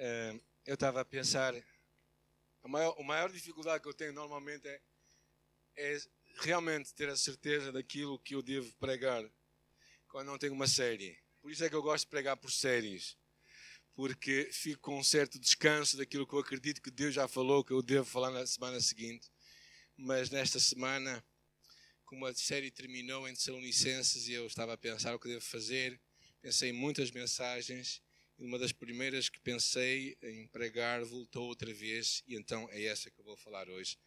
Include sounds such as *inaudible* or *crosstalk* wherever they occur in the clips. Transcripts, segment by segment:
uh, eu estava a pensar, a maior, a maior dificuldade que eu tenho normalmente é, é realmente ter a certeza daquilo que eu devo pregar quando não tenho uma série. Por isso é que eu gosto de pregar por séries. Porque fico com um certo descanso daquilo que eu acredito que Deus já falou, que eu devo falar na semana seguinte. Mas nesta semana, como a série terminou em Tessalonicenses e eu estava a pensar o que devo fazer, pensei em muitas mensagens e uma das primeiras que pensei em pregar voltou outra vez e então é essa que eu vou falar hoje.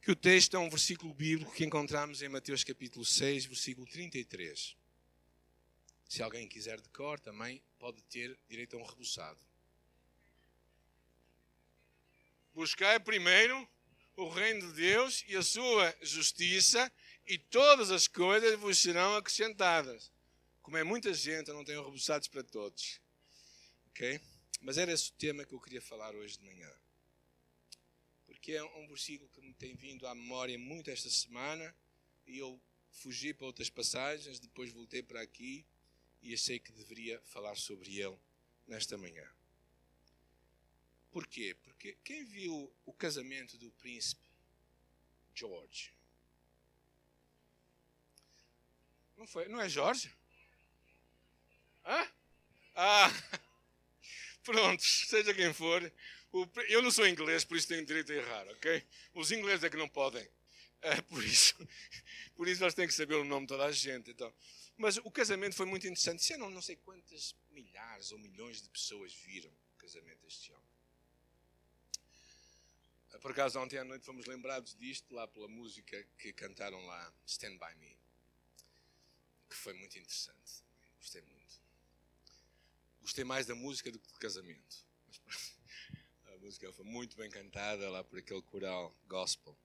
Que o texto é um versículo bíblico que encontramos em Mateus capítulo 6, versículo 33. Se alguém quiser de cor, também pode ter direito a um rebuçado. Buscai primeiro o reino de Deus e a sua justiça, e todas as coisas vos serão acrescentadas. Como é muita gente, eu não tenho rebuçados para todos. Ok? Mas era esse o tema que eu queria falar hoje de manhã. Porque é um versículo que me tem vindo à memória muito esta semana, e eu fugi para outras passagens, depois voltei para aqui e achei que deveria falar sobre ele nesta manhã. Porquê? Porque quem viu o casamento do príncipe George? Não foi? Não é Jorge? Hã? Ah! *laughs* Pronto, seja quem for. eu não sou inglês, por isso tenho direito a errar, ok? Os ingleses é que não podem. É, por isso, *laughs* por isso nós temos que saber o nome de toda a gente. Então. Mas o casamento foi muito interessante. Se não, não sei quantas milhares ou milhões de pessoas viram o casamento deste homem. Por acaso, ontem à noite fomos lembrados disto lá pela música que cantaram lá, Stand By Me, que foi muito interessante. Gostei muito. Gostei mais da música do que do casamento. *laughs* A música foi muito bem cantada lá por aquele coral gospel.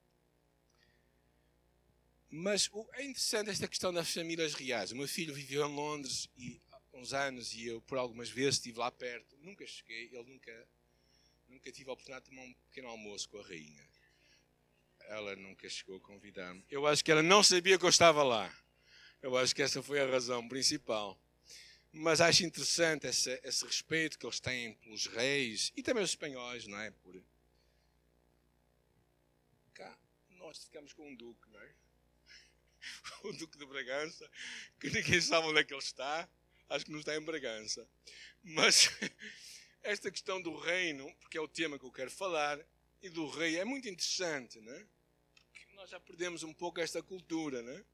Mas é interessante esta questão das famílias reais. O meu filho viveu em Londres e, há uns anos e eu, por algumas vezes, estive lá perto. Nunca cheguei, ele nunca nunca tive a oportunidade de tomar um pequeno almoço com a rainha. Ela nunca chegou a convidar-me. Eu acho que ela não sabia que eu estava lá. Eu acho que essa foi a razão principal. Mas acho interessante esse, esse respeito que eles têm pelos reis e também os espanhóis, não é? Por... Cá, nós ficamos com um duque, não é? O *laughs* duque de Bragança, que ninguém sabe onde é que ele está. Acho que não está em Bragança. Mas *laughs* esta questão do reino, porque é o tema que eu quero falar, e do rei é muito interessante, né? Porque nós já perdemos um pouco esta cultura, né?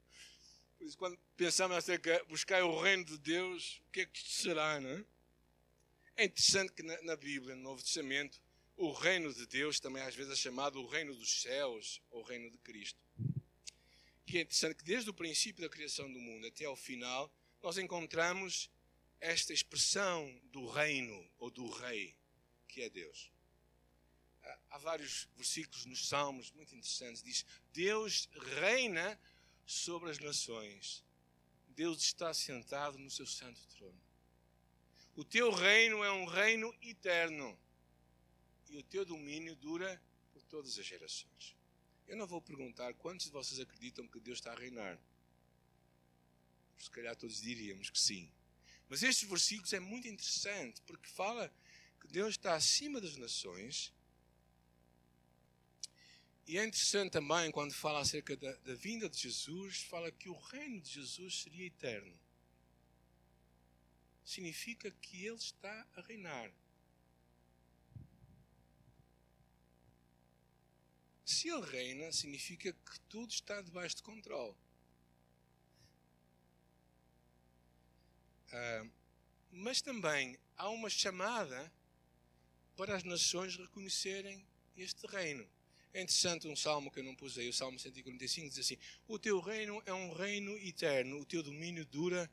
Quando pensamos acerca buscar o reino de Deus, o que é que será, né? É interessante que na, na Bíblia, no Novo Testamento, o reino de Deus também às vezes é chamado o reino dos céus ou o reino de Cristo. Que é interessante que desde o princípio da criação do mundo até ao final, nós encontramos esta expressão do reino ou do rei, que é Deus. Há vários versículos nos Salmos muito interessantes. Diz: Deus reina sobre as nações. Deus está sentado no seu santo trono. O teu reino é um reino eterno. E o teu domínio dura por todas as gerações. Eu não vou perguntar quantos de vocês acreditam que Deus está a reinar. Se calhar todos diríamos que sim. Mas estes versículos é muito interessante porque fala que Deus está acima das nações. E é interessante também quando fala acerca da, da vinda de Jesus, fala que o reino de Jesus seria eterno. Significa que Ele está a reinar. Se Ele reina, significa que tudo está debaixo de controle. Uh, mas também há uma chamada para as nações reconhecerem este reino. É interessante um salmo que eu não pus aí, o Salmo 145, diz assim: O teu reino é um reino eterno, o teu domínio dura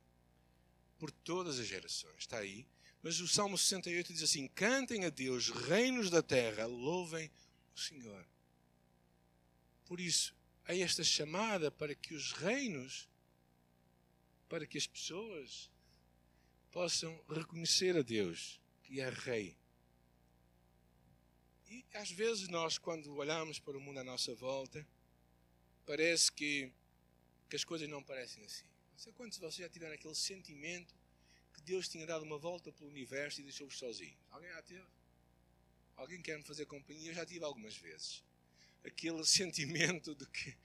por todas as gerações. Está aí. Mas o Salmo 68 diz assim: Cantem a Deus, reinos da terra, louvem o Senhor. Por isso, há esta chamada para que os reinos, para que as pessoas possam reconhecer a Deus, que é Rei. E às vezes nós, quando olhamos para o mundo à nossa volta, parece que, que as coisas não parecem assim. Não sei quantos de vocês já tiveram aquele sentimento que Deus tinha dado uma volta pelo universo e deixou-vos sozinhos. Alguém já teve? Alguém quer me fazer companhia? Eu já tive algumas vezes. Aquele *laughs* sentimento de que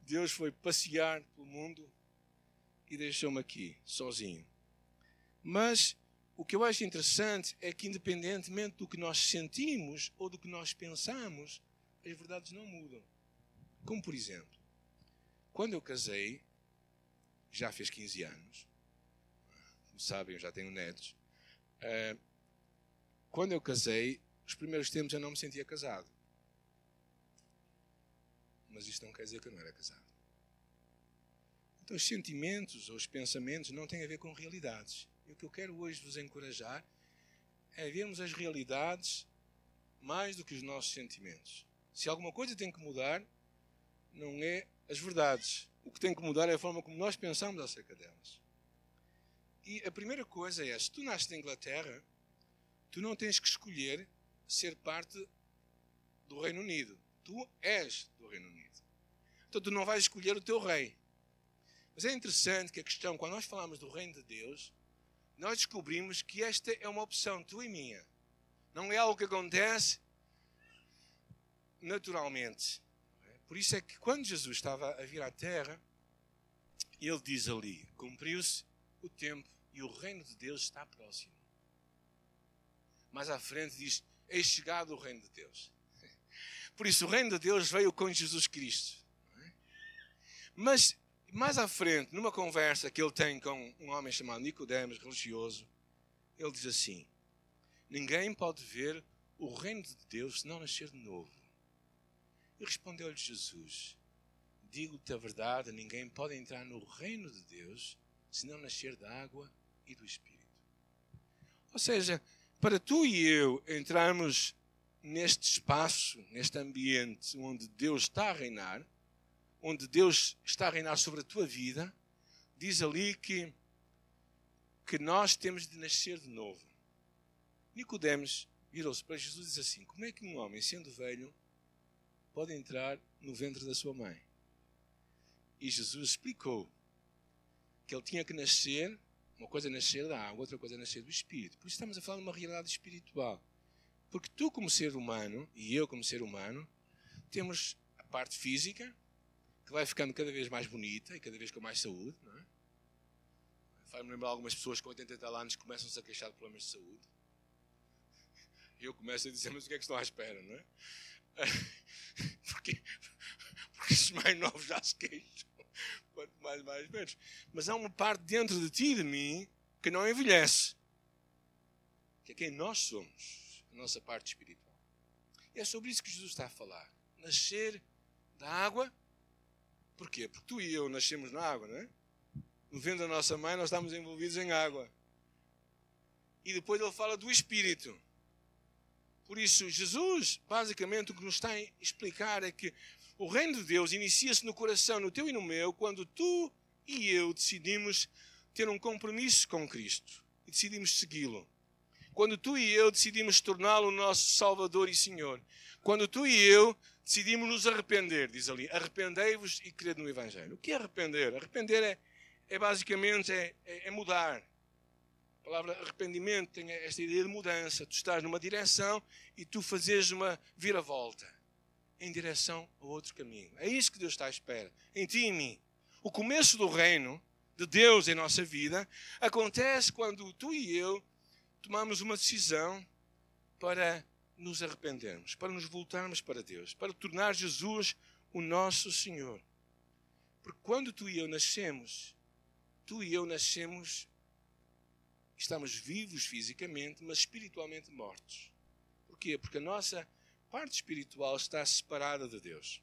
Deus foi passear pelo mundo e deixou-me aqui, sozinho. Mas o que eu acho interessante é que, independentemente do que nós sentimos ou do que nós pensamos, as verdades não mudam. Como, por exemplo, quando eu casei, já fez 15 anos, como sabem, eu já tenho netos. Uh, quando eu casei, os primeiros tempos eu não me sentia casado. Mas isto não quer dizer que eu não era casado. Então, os sentimentos ou os pensamentos não têm a ver com realidades. E o que eu quero hoje vos encorajar é vermos as realidades mais do que os nossos sentimentos. Se alguma coisa tem que mudar, não é as verdades. O que tem que mudar é a forma como nós pensamos acerca delas. E a primeira coisa é: se tu nasces na Inglaterra, tu não tens que escolher ser parte do Reino Unido. Tu és do Reino Unido. Então tu não vais escolher o teu rei. Mas é interessante que a questão, quando nós falamos do reino de Deus, nós descobrimos que esta é uma opção tua e minha. Não é algo que acontece naturalmente. Por isso é que quando Jesus estava a vir à terra, ele diz ali: cumpriu-se o tempo e o reino de Deus está próximo. Mais à frente diz: eis chegado o reino de Deus. Por isso, o reino de Deus veio com Jesus Cristo. Mas mais à frente, numa conversa que ele tem com um homem chamado Nicodemos, religioso, ele diz assim: Ninguém pode ver o reino de Deus se não nascer de novo. E respondeu-lhe Jesus: Digo-te a verdade, ninguém pode entrar no reino de Deus se não nascer da água e do Espírito. Ou seja, para tu e eu entrarmos neste espaço, neste ambiente onde Deus está a reinar, onde Deus está a reinar sobre a tua vida, diz ali que, que nós temos de nascer de novo. Nicodemos virou-se para Jesus e disse assim: Como é que um homem, sendo velho, pode entrar no ventre da sua mãe? E Jesus explicou que ele tinha que nascer, uma coisa é nascer da água, outra coisa é nascer do Espírito. Por isso estamos a falar de uma realidade espiritual. Porque tu, como ser humano, e eu, como ser humano, temos a parte física, que vai ficando cada vez mais bonita e cada vez com mais saúde, não é? Faz-me lembrar algumas pessoas com 80 e tal anos começam-se a queixar de problemas de saúde. E eu começo a dizer, mas o que é que estão à espera, não é? *laughs* Porque, porque os mais novos já se queixam. Quanto mais, mais menos. Mas há uma parte dentro de ti e de mim que não envelhece. Que é quem nós somos. A nossa parte espiritual. E é sobre isso que Jesus está a falar. Nascer da água Porquê? Porque tu e eu nascemos na água, não é? No ventre da nossa mãe nós estamos envolvidos em água. E depois ele fala do Espírito. Por isso, Jesus, basicamente, o que nos está a explicar é que o reino de Deus inicia-se no coração, no teu e no meu, quando tu e eu decidimos ter um compromisso com Cristo e decidimos segui-lo. Quando tu e eu decidimos torná-lo nosso Salvador e Senhor. Quando tu e eu decidimos nos arrepender, diz ali, arrependei-vos e crede no Evangelho. O que é arrepender? Arrepender é, é basicamente é, é, é, mudar. A palavra arrependimento tem esta ideia de mudança. Tu estás numa direção e tu fazes uma viravolta em direção a outro caminho. É isso que Deus está à espera, em ti e em mim. O começo do reino de Deus em nossa vida acontece quando tu e eu tomamos uma decisão para nos arrependermos, para nos voltarmos para Deus, para tornar Jesus o nosso Senhor. Porque quando tu e eu nascemos, tu e eu nascemos, estamos vivos fisicamente, mas espiritualmente mortos. Porquê? Porque a nossa parte espiritual está separada de Deus.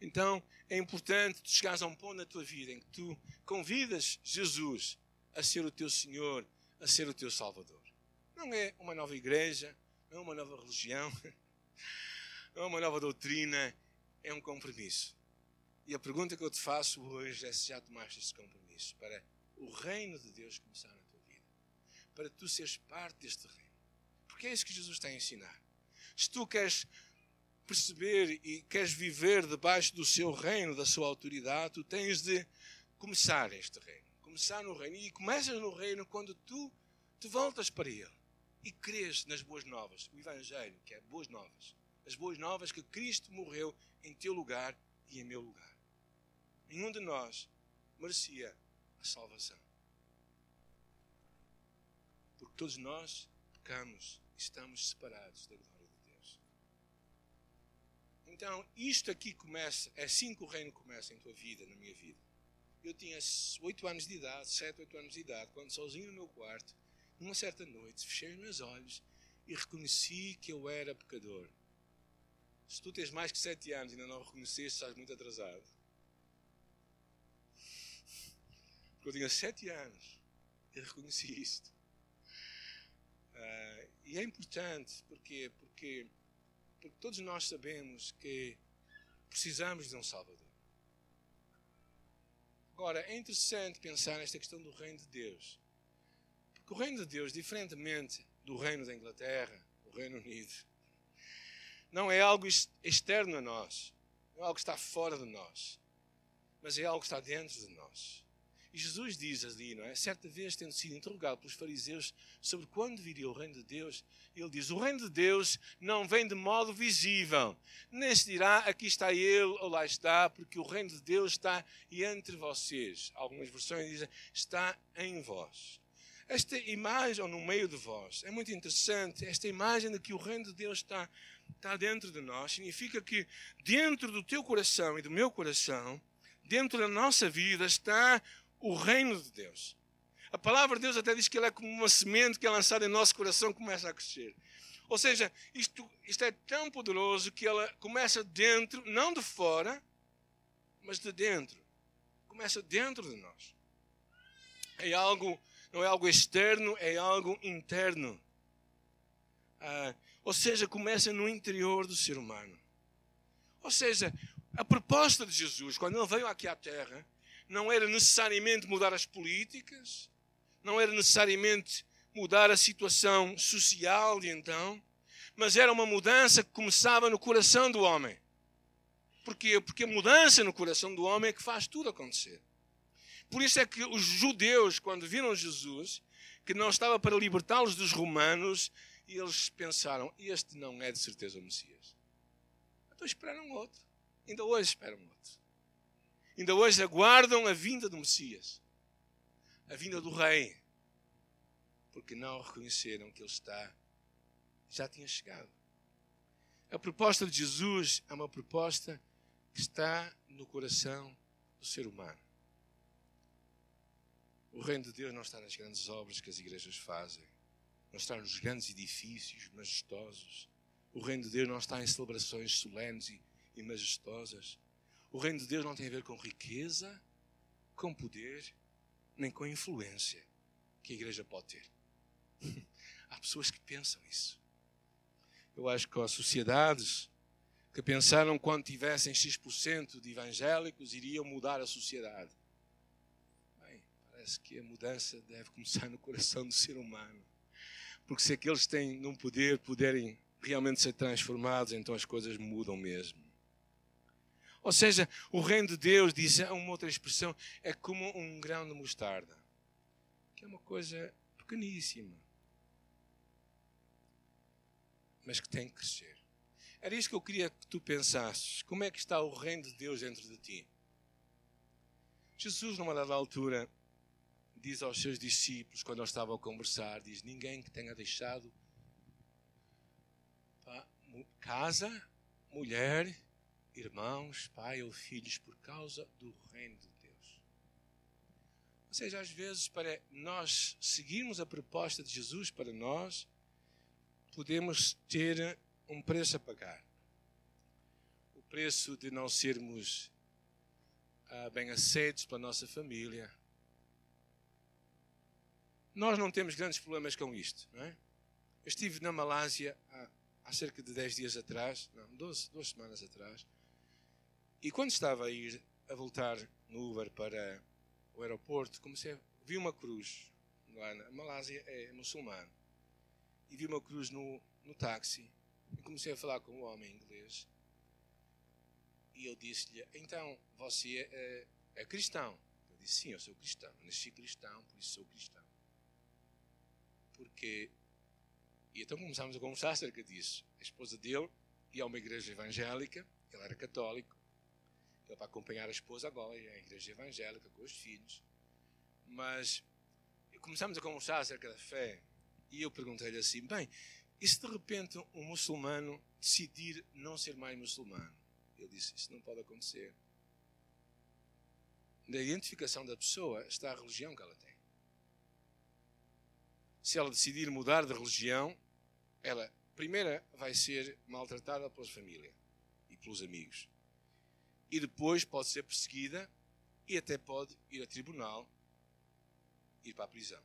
Então é importante tu chegares a um ponto na tua vida em que tu convidas Jesus a ser o teu Senhor, a ser o teu Salvador. Não é uma nova igreja, não é uma nova religião, *laughs* não é uma nova doutrina, é um compromisso. E a pergunta que eu te faço hoje é se já tomaste esse compromisso para o reino de Deus começar na tua vida, para tu seres parte deste reino. Porque é isso que Jesus está a ensinar. Se tu queres perceber e queres viver debaixo do seu reino, da sua autoridade, tu tens de começar este reino começar no reino. E começas no reino quando tu te voltas para Ele e crês nas boas novas, o Evangelho, que é boas novas. As boas novas que Cristo morreu em teu lugar e em meu lugar. Nenhum de nós merecia a salvação. Porque todos nós pecamos e estamos separados da glória de Deus. Então, isto aqui começa, é assim que o reino começa em tua vida, na minha vida. Eu tinha 8 anos de idade, 7, 8 anos de idade, quando sozinho no meu quarto, numa certa noite, fechei os meus olhos e reconheci que eu era pecador. Se tu tens mais que 7 anos e ainda não reconheceste, estás muito atrasado. Porque eu tinha 7 anos e reconheci isto. Uh, e é importante porque, porque, porque todos nós sabemos que precisamos de um Salvador. Agora, é interessante pensar nesta questão do reino de Deus. Porque o reino de Deus, diferentemente do reino da Inglaterra, do Reino Unido, não é algo externo a nós, não é algo que está fora de nós, mas é algo que está dentro de nós. Jesus diz ali, não é? Certa vez, tendo sido interrogado pelos fariseus sobre quando viria o reino de Deus, ele diz: O reino de Deus não vem de modo visível, nem se dirá aqui está ele ou lá está, porque o reino de Deus está entre vocês. Algumas versões dizem: está em vós. Esta imagem, ou no meio de vós, é muito interessante. Esta imagem de que o reino de Deus está, está dentro de nós significa que dentro do teu coração e do meu coração, dentro da nossa vida, está o reino de Deus. A palavra de Deus até diz que ela é como uma semente que é lançada em nosso coração e começa a crescer. Ou seja, isto, isto é tão poderoso que ela começa dentro, não de fora, mas de dentro. Começa dentro de nós. É algo, não é algo externo, é algo interno. Ah, ou seja, começa no interior do ser humano. Ou seja, a proposta de Jesus, quando ele veio aqui à Terra, não era necessariamente mudar as políticas, não era necessariamente mudar a situação social de então, mas era uma mudança que começava no coração do homem. Porquê? Porque a mudança no coração do homem é que faz tudo acontecer. Por isso é que os judeus, quando viram Jesus, que não estava para libertá-los dos romanos, eles pensaram: este não é de certeza o Messias. Então esperaram outro. Ainda hoje esperam outro ainda hoje aguardam a vinda do Messias, a vinda do Rei, porque não reconheceram que Ele está, já tinha chegado. A proposta de Jesus é uma proposta que está no coração do ser humano. O reino de Deus não está nas grandes obras que as igrejas fazem, não está nos grandes edifícios majestosos. O reino de Deus não está em celebrações solenes e, majestosas. O reino de Deus não tem a ver com riqueza, com poder, nem com influência que a igreja pode ter. *laughs* Há pessoas que pensam isso. Eu acho que há sociedades que pensaram quando tivessem X% de evangélicos iriam mudar a sociedade. Bem, parece que a mudança deve começar no coração do ser humano. Porque se aqueles têm num poder, puderem realmente ser transformados, então as coisas mudam mesmo. Ou seja, o reino de Deus, diz uma outra expressão, é como um grão de mostarda, que é uma coisa pequeníssima, mas que tem que crescer. Era isso que eu queria que tu pensasses. Como é que está o reino de Deus dentro de ti? Jesus, numa dada altura, diz aos seus discípulos, quando eles estavam a conversar, diz, ninguém que tenha deixado casa, mulher, irmãos, pai ou filhos, por causa do reino de Deus. Ou seja, às vezes, para nós seguirmos a proposta de Jesus para nós, podemos ter um preço a pagar. O preço de não sermos ah, bem aceitos pela nossa família. Nós não temos grandes problemas com isto, não é? Eu estive na Malásia há, há cerca de 10 dias atrás, não, 12, duas semanas atrás, e quando estava a ir a voltar no Uber para o aeroporto, comecei a vi uma cruz lá na Malásia é muçulmano e vi uma cruz no, no táxi e comecei a falar com um homem inglês e eu disse-lhe então você é, é cristão Eu disse: Sim, eu sou cristão. Nasci cristão, por isso sou cristão. Porque. E então começámos a conversar acerca disso. A esposa dele ia a uma igreja evangélica, ele era católico. Ele vai acompanhar a esposa agora à igreja evangélica com os filhos. Mas começámos a conversar acerca da fé. E eu perguntei-lhe assim: bem, e se de repente um muçulmano decidir não ser mais muçulmano? Ele disse: Isso não pode acontecer. Na identificação da pessoa está a religião que ela tem. Se ela decidir mudar de religião, ela, primeira, vai ser maltratada pela família e pelos amigos. E depois pode ser perseguida e até pode ir a tribunal, ir para a prisão.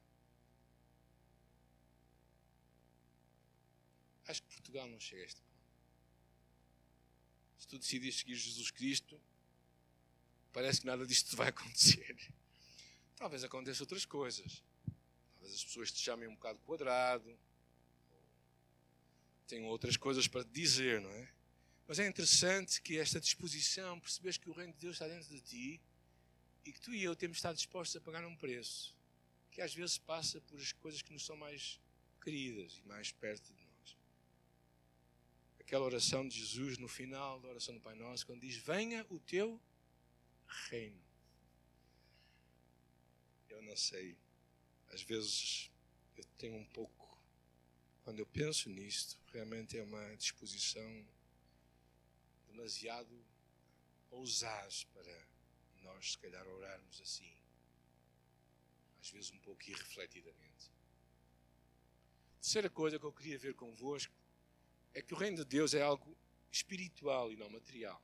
Acho que Portugal não chega a este ponto. Se tu decidires seguir Jesus Cristo, parece que nada disto *laughs* vai acontecer. Talvez aconteça outras coisas. Talvez as pessoas te chamem um bocado quadrado. Tenham outras coisas para te dizer, não é? Mas é interessante que esta disposição, percebes que o reino de Deus está dentro de ti e que tu e eu temos estado dispostos a pagar um preço que às vezes passa por as coisas que nos são mais queridas e mais perto de nós aquela oração de Jesus no final da oração do Pai Nosso, quando diz: Venha o teu reino. Eu não sei, às vezes eu tenho um pouco, quando eu penso nisto, realmente é uma disposição demasiado ousada para nós, se calhar, orarmos assim, às vezes um pouco irrefletidamente. Terceira coisa que eu queria ver convosco é que o reino de Deus é algo espiritual e não material.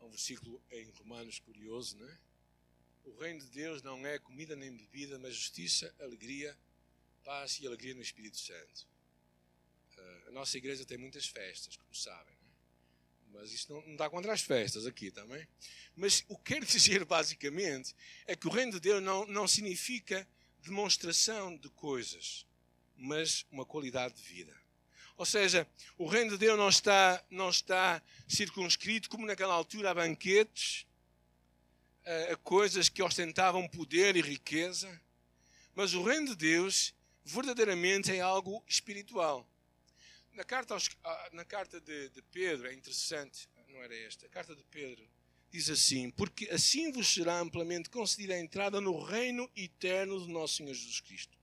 Há um versículo em Romanos curioso, não é? O reino de Deus não é comida nem bebida, mas justiça, alegria, paz e alegria no Espírito Santo. Uh, a nossa igreja tem muitas festas, como sabem. Mas isso não, não dá contra as festas aqui também. Mas o que quero *laughs* dizer basicamente é que o reino de Deus não, não significa demonstração de coisas, mas uma qualidade de vida. Ou seja, o reino de Deus não está, não está circunscrito, como naquela altura, a banquetes, a, a coisas que ostentavam poder e riqueza. Mas o reino de Deus, verdadeiramente, é algo espiritual. Na carta, aos, na carta de, de Pedro, é interessante, não era esta, a carta de Pedro diz assim: Porque assim vos será amplamente concedida a entrada no reino eterno do nosso Senhor Jesus Cristo.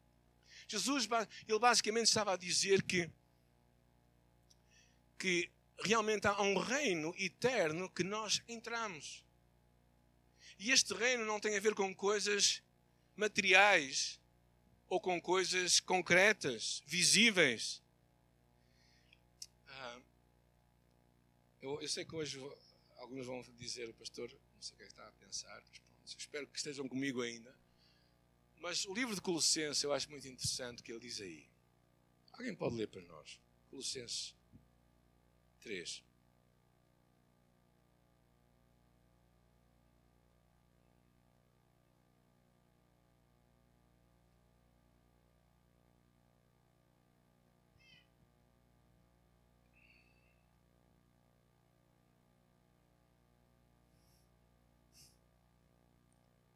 Jesus, ele basicamente estava a dizer que que realmente há um reino eterno que nós entramos. E este reino não tem a ver com coisas materiais ou com coisas concretas, visíveis. Eu, eu, sei que hoje alguns vão dizer, pastor, não sei o que é que está a pensar, mas pronto, espero que estejam comigo ainda. Mas o livro de Colossenses eu acho muito interessante o que ele diz aí. Alguém pode ler para nós? Colossenses três.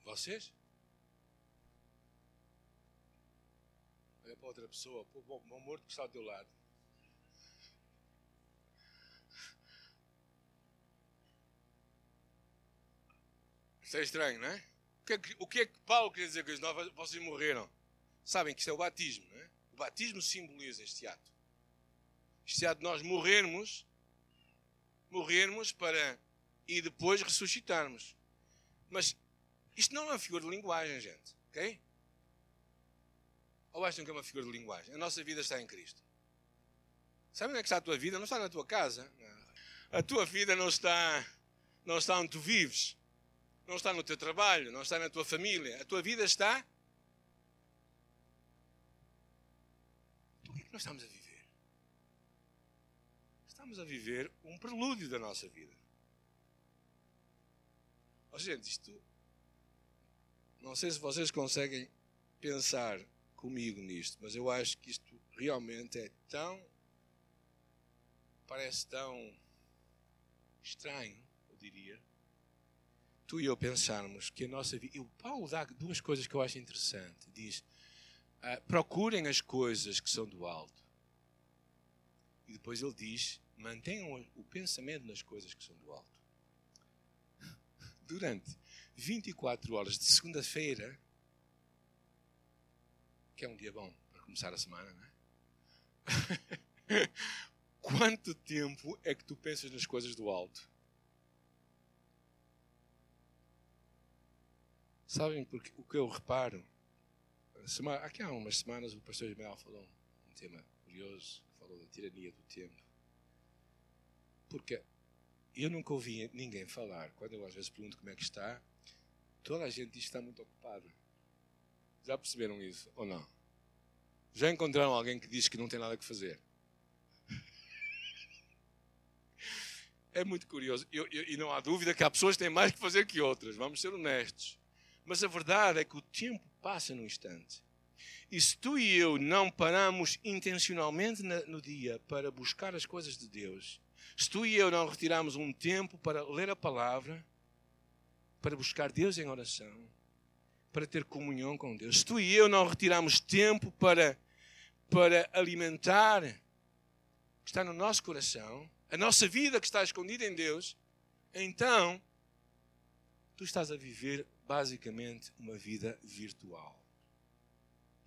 Vocês? Olha para outra pessoa, para o morto que está ao teu lado. Isso é estranho, não é? O que é que, que, é que Paulo quer dizer com isso? Vocês morreram. Sabem que isto é o batismo, não é? O batismo simboliza este ato. Este ato de nós morrermos, morrermos para e depois ressuscitarmos. Mas isto não é uma figura de linguagem, gente. Ok? Ou acham que é uma figura de linguagem? A nossa vida está em Cristo. Sabem onde é que está a tua vida? Não está na tua casa. A tua vida não está, não está onde tu vives não está no teu trabalho, não está na tua família. A tua vida está. O que é que nós estamos a viver? Estamos a viver um prelúdio da nossa vida. Oh, gente, isto. Não sei se vocês conseguem pensar comigo nisto, mas eu acho que isto realmente é tão. Parece tão estranho, eu diria tu e eu pensarmos que a nossa vida. E o Paulo dá duas coisas que eu acho interessante. Diz: uh, procurem as coisas que são do alto. E depois ele diz: mantenham o pensamento nas coisas que são do alto. Durante 24 horas de segunda-feira, que é um dia bom para começar a semana, não é? *laughs* Quanto tempo é que tu pensas nas coisas do alto? Sabem porque, o que eu reparo? Semana, aqui há umas semanas o pastor Ismael falou um tema curioso, falou da tirania do tempo. Porque eu nunca ouvi ninguém falar, quando eu às vezes pergunto como é que está, toda a gente diz que está muito ocupada. Já perceberam isso ou não? Já encontraram alguém que diz que não tem nada que fazer? *laughs* É muito curioso. Eu, eu, e não há dúvida que há pessoas que têm mais que fazer que outras, vamos ser honestos. Mas a verdade é que o tempo passa num instante. E se tu e eu não paramos intencionalmente no dia para buscar as coisas de Deus, se tu e eu não retiramos um tempo para ler a palavra, para buscar Deus em oração, para ter comunhão com Deus, se tu e eu não retiramos tempo para, para alimentar o que está no nosso coração, a nossa vida que está escondida em Deus, então tu estás a viver basicamente uma vida virtual.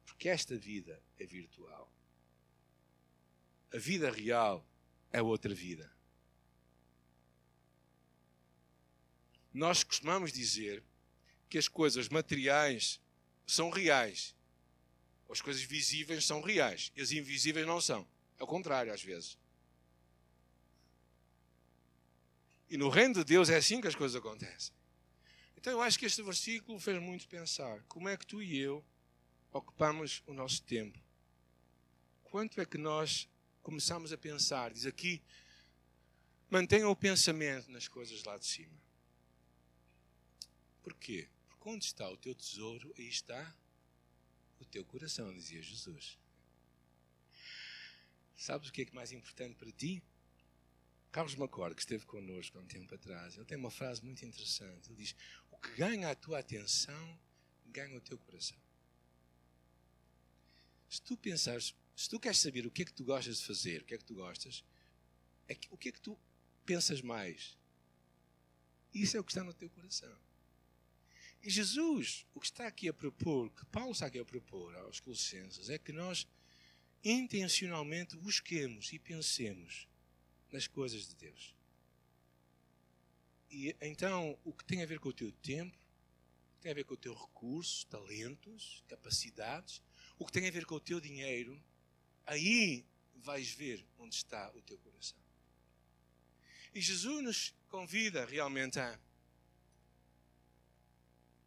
Porque esta vida é virtual. A vida real é outra vida. Nós costumamos dizer que as coisas materiais são reais. As coisas visíveis são reais e as invisíveis não são. É o contrário, às vezes. E no reino de Deus é assim que as coisas acontecem. Então eu acho que este versículo fez muito pensar. Como é que tu e eu ocupamos o nosso tempo? Quanto é que nós começamos a pensar? Diz aqui, mantenha o pensamento nas coisas lá de cima. Porquê? Porque onde está o teu tesouro, aí está o teu coração, dizia Jesus. Sabes o que é, que é mais importante para ti? Carlos Macor, que esteve connosco há um tempo atrás, ele tem uma frase muito interessante. Ele diz: O que ganha a tua atenção, ganha o teu coração. Se tu pensares, se tu queres saber o que é que tu gostas de fazer, o que é que tu gostas, é o que é que tu pensas mais? Isso é o que está no teu coração. E Jesus, o que está aqui a propor, que Paulo está aqui a propor aos Colossenses, é que nós intencionalmente busquemos e pensemos nas coisas de Deus. E então, o que tem a ver com o teu tempo, tem a ver com o teu recurso, talentos, capacidades, o que tem a ver com o teu dinheiro, aí vais ver onde está o teu coração. E Jesus nos convida realmente a,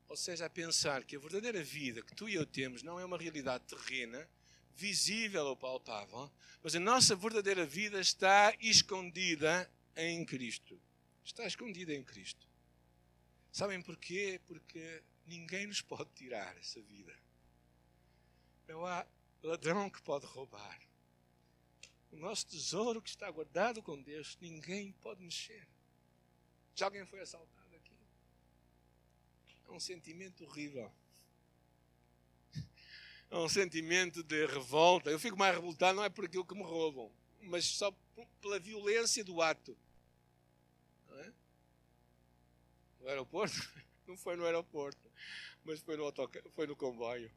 ou seja, a pensar que a verdadeira vida que tu e eu temos não é uma realidade terrena, visível ou palpável, mas a nossa verdadeira vida está escondida em Cristo. Está escondida em Cristo. Sabem porquê? Porque ninguém nos pode tirar essa vida. Não há ladrão que pode roubar. O nosso tesouro que está guardado com Deus, ninguém pode mexer. Já alguém foi assaltado? É um sentimento horrível é um sentimento de revolta. Eu fico mais revoltado não é por aquilo que me roubam, mas só pela violência do ato. Não é? No aeroporto? *laughs* Não foi no aeroporto, mas foi no, foi no comboio.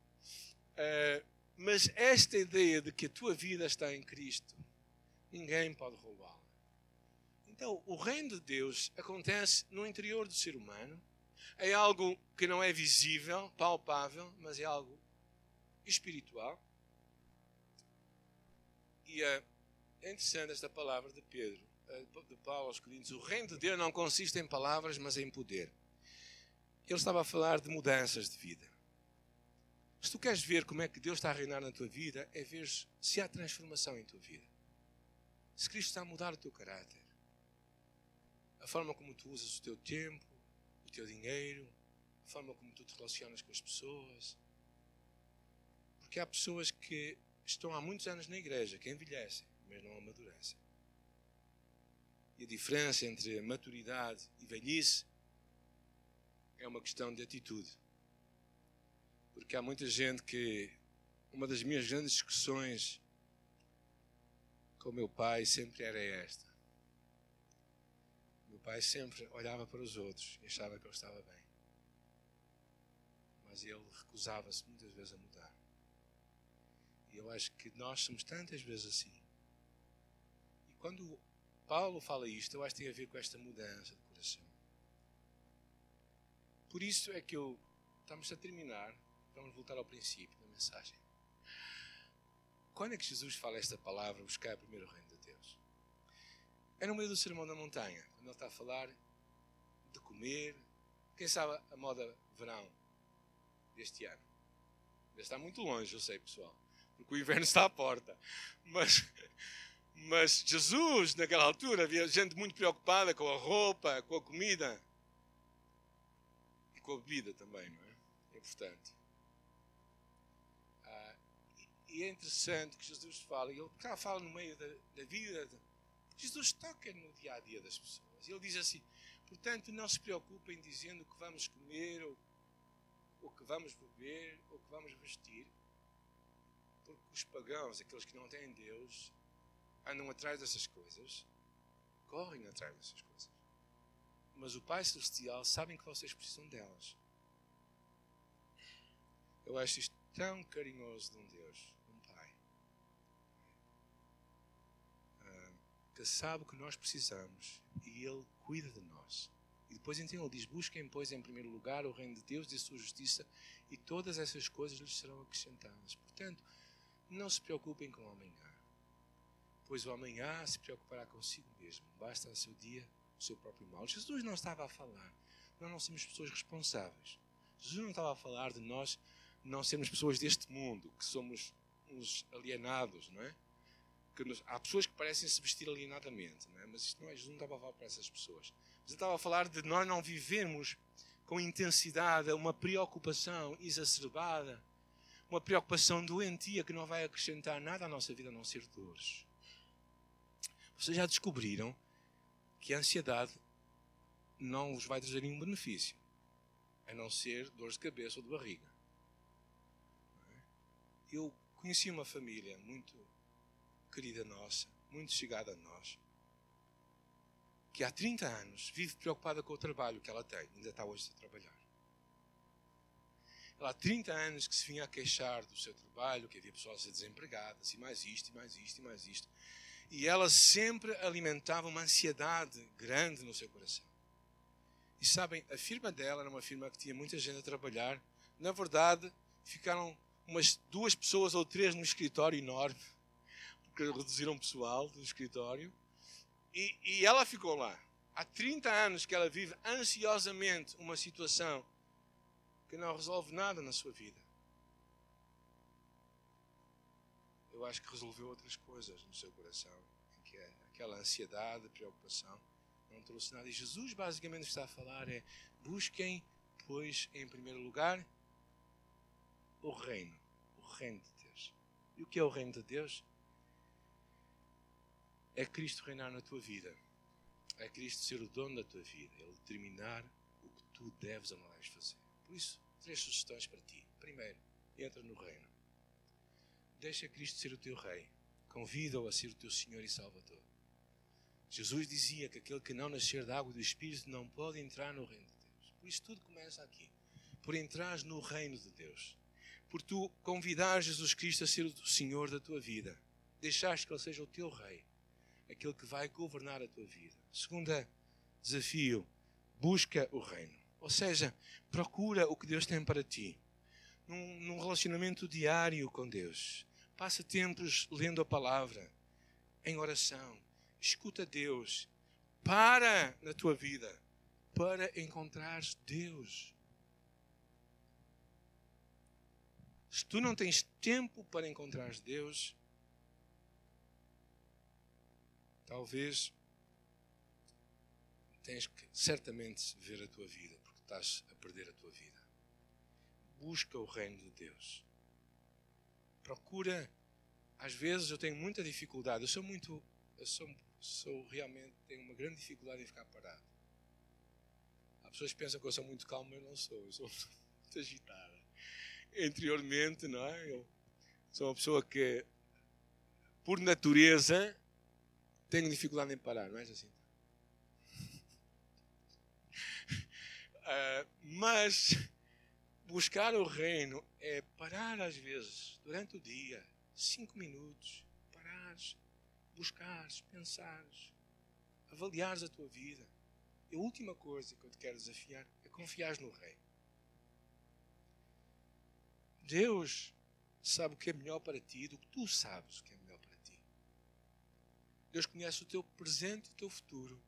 É, mas esta ideia de que a tua vida está em Cristo, ninguém pode roubá-la. Então, o reino de Deus acontece no interior do ser humano. É algo que não é visível, palpável, mas é algo espiritual. E é interessante esta palavra de Pedro, uh, de Paulo aos Coríntios: o reino de Deus não consiste em palavras, mas em poder. Ele estava a falar de mudanças de vida. Se tu queres ver como é que Deus está a reinar na tua vida, é ver se há transformação em tua vida. Se Cristo está a mudar o teu caráter, a forma como tu usas o teu tempo, o teu dinheiro, a forma como tu te relacionas com as pessoas, porque há pessoas que estão há muitos anos na igreja, que envelhecem, mas não amadurecem. E a diferença entre maturidade e velhice é uma questão de atitude. Porque há muita gente que. Uma das minhas grandes discussões com o meu pai sempre era esta. Pai sempre olhava para os outros e achava que ele estava bem. Mas ele recusava-se muitas vezes a mudar. E eu acho que nós somos tantas vezes assim. E quando Paulo fala isto, eu acho que tem a ver com esta mudança de coração. Por isso é que eu estamos a terminar, vamos voltar ao princípio da mensagem. Quando é que Jesus fala esta palavra, buscar primeiro o reino de Deus? É no meio do Sermão da Montanha, quando ele está a falar de comer. Quem sabe a moda verão deste ano? Já está muito longe, eu sei, pessoal, porque o inverno está à porta. Mas, mas Jesus, naquela altura, havia gente muito preocupada com a roupa, com a comida e com a bebida também, não é? É importante. E é interessante que Jesus fala, e ele fala no meio da, da vida, Jesus toca no dia a dia das pessoas. Ele diz assim: portanto, não se preocupem dizendo que vamos comer, ou, ou que vamos beber, ou que vamos vestir, porque os pagãos, aqueles que não têm Deus, andam atrás dessas coisas, correm atrás dessas coisas. Mas o Pai Celestial sabe que vocês precisam delas. Eu acho isto tão carinhoso de um Deus. Que sabe o que nós precisamos e Ele cuida de nós. E depois então Ele diz: Busquem, pois, em primeiro lugar o reino de Deus e a sua justiça, e todas essas coisas lhes serão acrescentadas. Portanto, não se preocupem com o amanhã, pois o amanhã se preocupará consigo mesmo. Basta a seu dia o seu próprio mal. Jesus não estava a falar, nós não somos pessoas responsáveis. Jesus não estava a falar de nós não sermos pessoas deste mundo, que somos uns alienados, não é? Que nos, há pessoas que parecem se vestir alienadamente, não é? mas isto não é, Jesus não estava a falar para essas pessoas. Mas estava a falar de nós não vivermos com intensidade uma preocupação exacerbada, uma preocupação doentia que não vai acrescentar nada à nossa vida a não ser dores. Vocês já descobriram que a ansiedade não vos vai trazer nenhum benefício, a não ser dores de cabeça ou de barriga. É? Eu conheci uma família muito querida nossa, muito chegada a nós, que há 30 anos vive preocupada com o trabalho que ela tem, ainda está hoje a trabalhar. Ela há 30 anos que se vinha a queixar do seu trabalho, que havia pessoas a ser desempregadas, e mais isto, e mais isto, e mais isto. E ela sempre alimentava uma ansiedade grande no seu coração. E sabem, a firma dela era uma firma que tinha muita gente a trabalhar. Na verdade, ficaram umas duas pessoas ou três no escritório enorme reduziram o pessoal do escritório. E, e ela ficou lá. Há 30 anos que ela vive ansiosamente uma situação que não resolve nada na sua vida. Eu acho que resolveu outras coisas no seu coração, que aquela ansiedade, preocupação, não trouxe nada. E Jesus basicamente está a falar é: busquem, pois, em primeiro lugar, o reino, o reino de Deus. E o que é o reino de Deus? É Cristo reinar na tua vida. É Cristo ser o dono da tua vida. Ele determinar o que tu deves ou não deves fazer. Por isso, três sugestões para ti. Primeiro, entra no reino. Deixa Cristo ser o teu rei. Convida-o a ser o teu Senhor e Salvador. Jesus dizia que aquele que não nascer da água e do Espírito não pode entrar no reino de Deus. Por isso tudo começa aqui. Por entrar no reino de Deus. Por tu convidar Jesus Cristo a ser o Senhor da tua vida. Deixaste que Ele seja o teu rei aquele que vai governar a tua vida. Segunda desafio, busca o reino. Ou seja, procura o que Deus tem para ti. Num, num relacionamento diário com Deus. Passa tempos lendo a palavra, em oração. Escuta Deus. Para na tua vida para encontrar Deus. Se tu não tens tempo para encontrar Deus, Talvez tens que certamente ver a tua vida, porque estás a perder a tua vida. Busca o reino de Deus. Procura. Às vezes eu tenho muita dificuldade. Eu sou muito. Eu sou, sou realmente. Tenho uma grande dificuldade em ficar parado. Há pessoas que pensam que eu sou muito calmo, eu não sou. Eu sou *laughs* muito agitada. Interiormente, não é? Eu sou uma pessoa que, por natureza, tenho dificuldade em parar, não é assim? Uh, *laughs* mas buscar o reino é parar às vezes, durante o dia, cinco minutos, parares, buscares, pensares, avaliares a tua vida. E a última coisa que eu te quero desafiar é confiar no Rei. Deus sabe o que é melhor para ti do que tu sabes o que é. Deus conhece o teu presente e o teu futuro.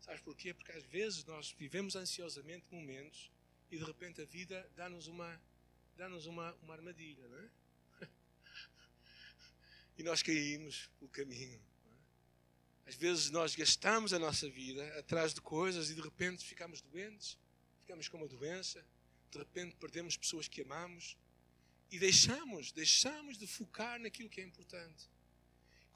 Sabes porquê? Porque às vezes nós vivemos ansiosamente momentos e de repente a vida dá-nos uma, dá-nos uma, uma armadilha, não é? *laughs* E nós caímos pelo caminho. Às vezes nós gastamos a nossa vida atrás de coisas e de repente ficamos doentes, ficamos com uma doença, de repente perdemos pessoas que amamos e deixamos, deixamos de focar naquilo que é importante.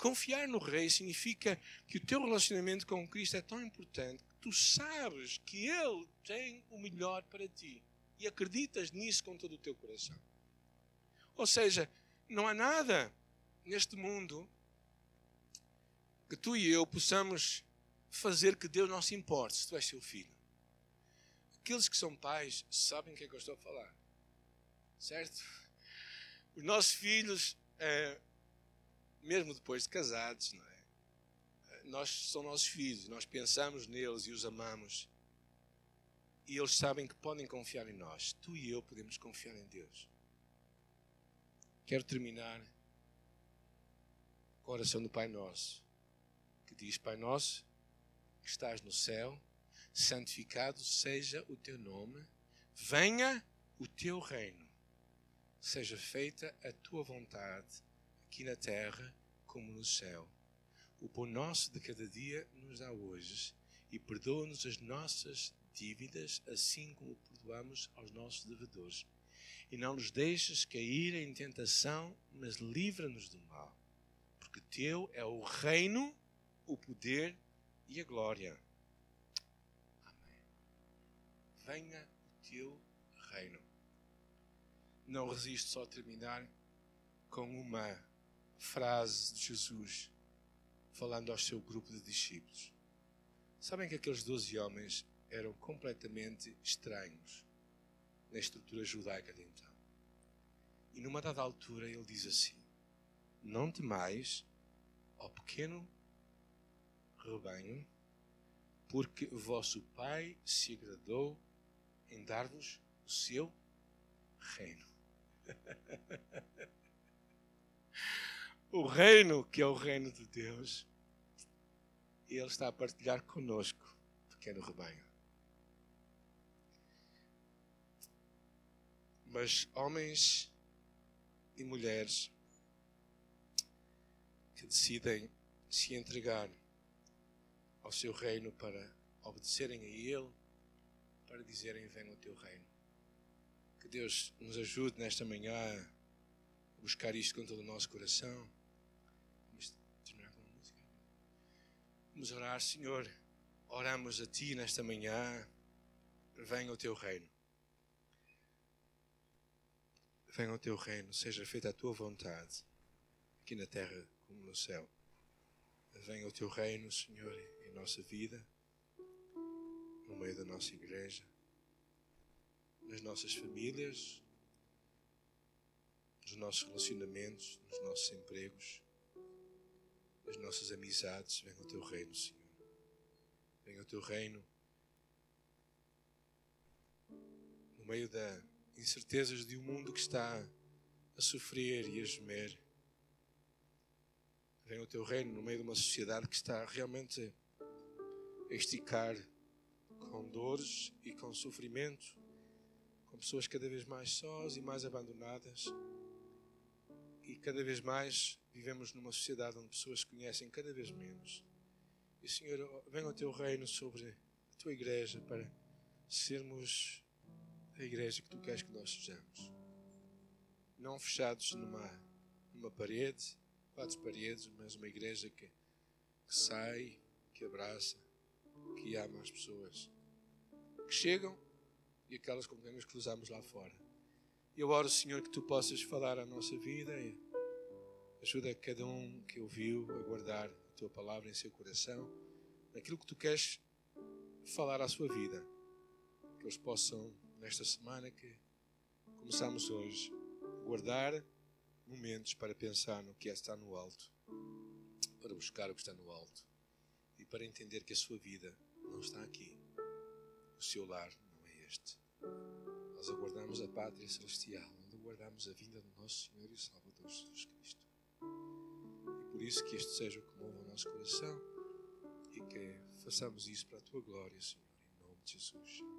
Confiar no Rei significa que o teu relacionamento com Cristo é tão importante que tu sabes que Ele tem o melhor para ti e acreditas nisso com todo o teu coração. Ou seja, não há nada neste mundo que tu e eu possamos fazer que Deus não se importe se tu és seu filho. Aqueles que são pais sabem o que é que eu estou a falar. Certo? Os nossos filhos, é, mesmo depois de casados, não é? nós são nossos filhos, nós pensamos neles e os amamos. E eles sabem que podem confiar em nós. Tu e eu podemos confiar em Deus. Quero terminar com a oração do Pai Nosso, que diz: Pai Nosso, que estás no céu, santificado seja o teu nome, venha o teu reino, seja feita a tua vontade, aqui na terra como no céu. O pão nosso de cada dia nos dá hoje e perdoa-nos as nossas dívidas, assim como perdoamos aos nossos devedores. E não nos deixes cair em tentação, mas livra-nos do mal porque teu é o reino, o poder e a glória. Amém. Venha o teu reino. Não resisto só a terminar com uma frase de Jesus falando ao seu grupo de discípulos. Sabem que aqueles doze homens eram completamente estranhos na estrutura judaica de então. E numa dada altura ele diz assim: não temais, ó pequeno rebanho, porque vosso Pai se agradou em dar-vos o seu reino. *laughs* o reino que é o reino de Deus, Ele está a partilhar conosco, pequeno rebanho. Mas homens e mulheres que decidem se entregar ao seu reino para obedecerem a Ele, para dizerem: Venha o teu reino. Que Deus nos ajude nesta manhã a buscar isto com todo o nosso coração. Vamos orar, Senhor. Oramos a Ti nesta manhã. Venha o teu reino. Venha o teu reino, seja feita a tua vontade, aqui na terra como no céu. Venha o teu reino, Senhor, em nossa vida, no meio da nossa igreja, nas nossas famílias, nos nossos relacionamentos, nos nossos empregos, nas nossas amizades. Venha o teu reino, Senhor. Venha o teu reino no meio das incertezas de um mundo que está a sofrer e a gemer. Venha o teu reino no meio de uma sociedade que está realmente a esticar com dores e com sofrimento, com pessoas cada vez mais sós e mais abandonadas. E cada vez mais vivemos numa sociedade onde pessoas conhecem cada vez menos. E Senhor, venha o teu reino sobre a tua igreja para sermos a igreja que tu queres que nós sejamos. Não fechados numa, numa parede, quatro paredes, mas uma igreja que, que sai, que abraça, que ama as pessoas. que chegam e aquelas com quem nos cruzamos lá fora. Eu oro, Senhor, que tu possas falar à nossa vida e ajuda cada um que ouviu a guardar a tua palavra em seu coração, naquilo que tu queres falar à sua vida. Que eles possam, nesta semana que começamos hoje, guardar momentos para pensar no que é estar no alto, para buscar o que está no alto e para entender que a sua vida não está aqui. O seu lar não é este. Nós aguardamos a pátria celestial, onde aguardamos a vinda do nosso Senhor e Salvador Jesus Cristo. Por isso que este seja o que move o nosso coração e que façamos isso para a tua glória, Senhor, em nome de Jesus.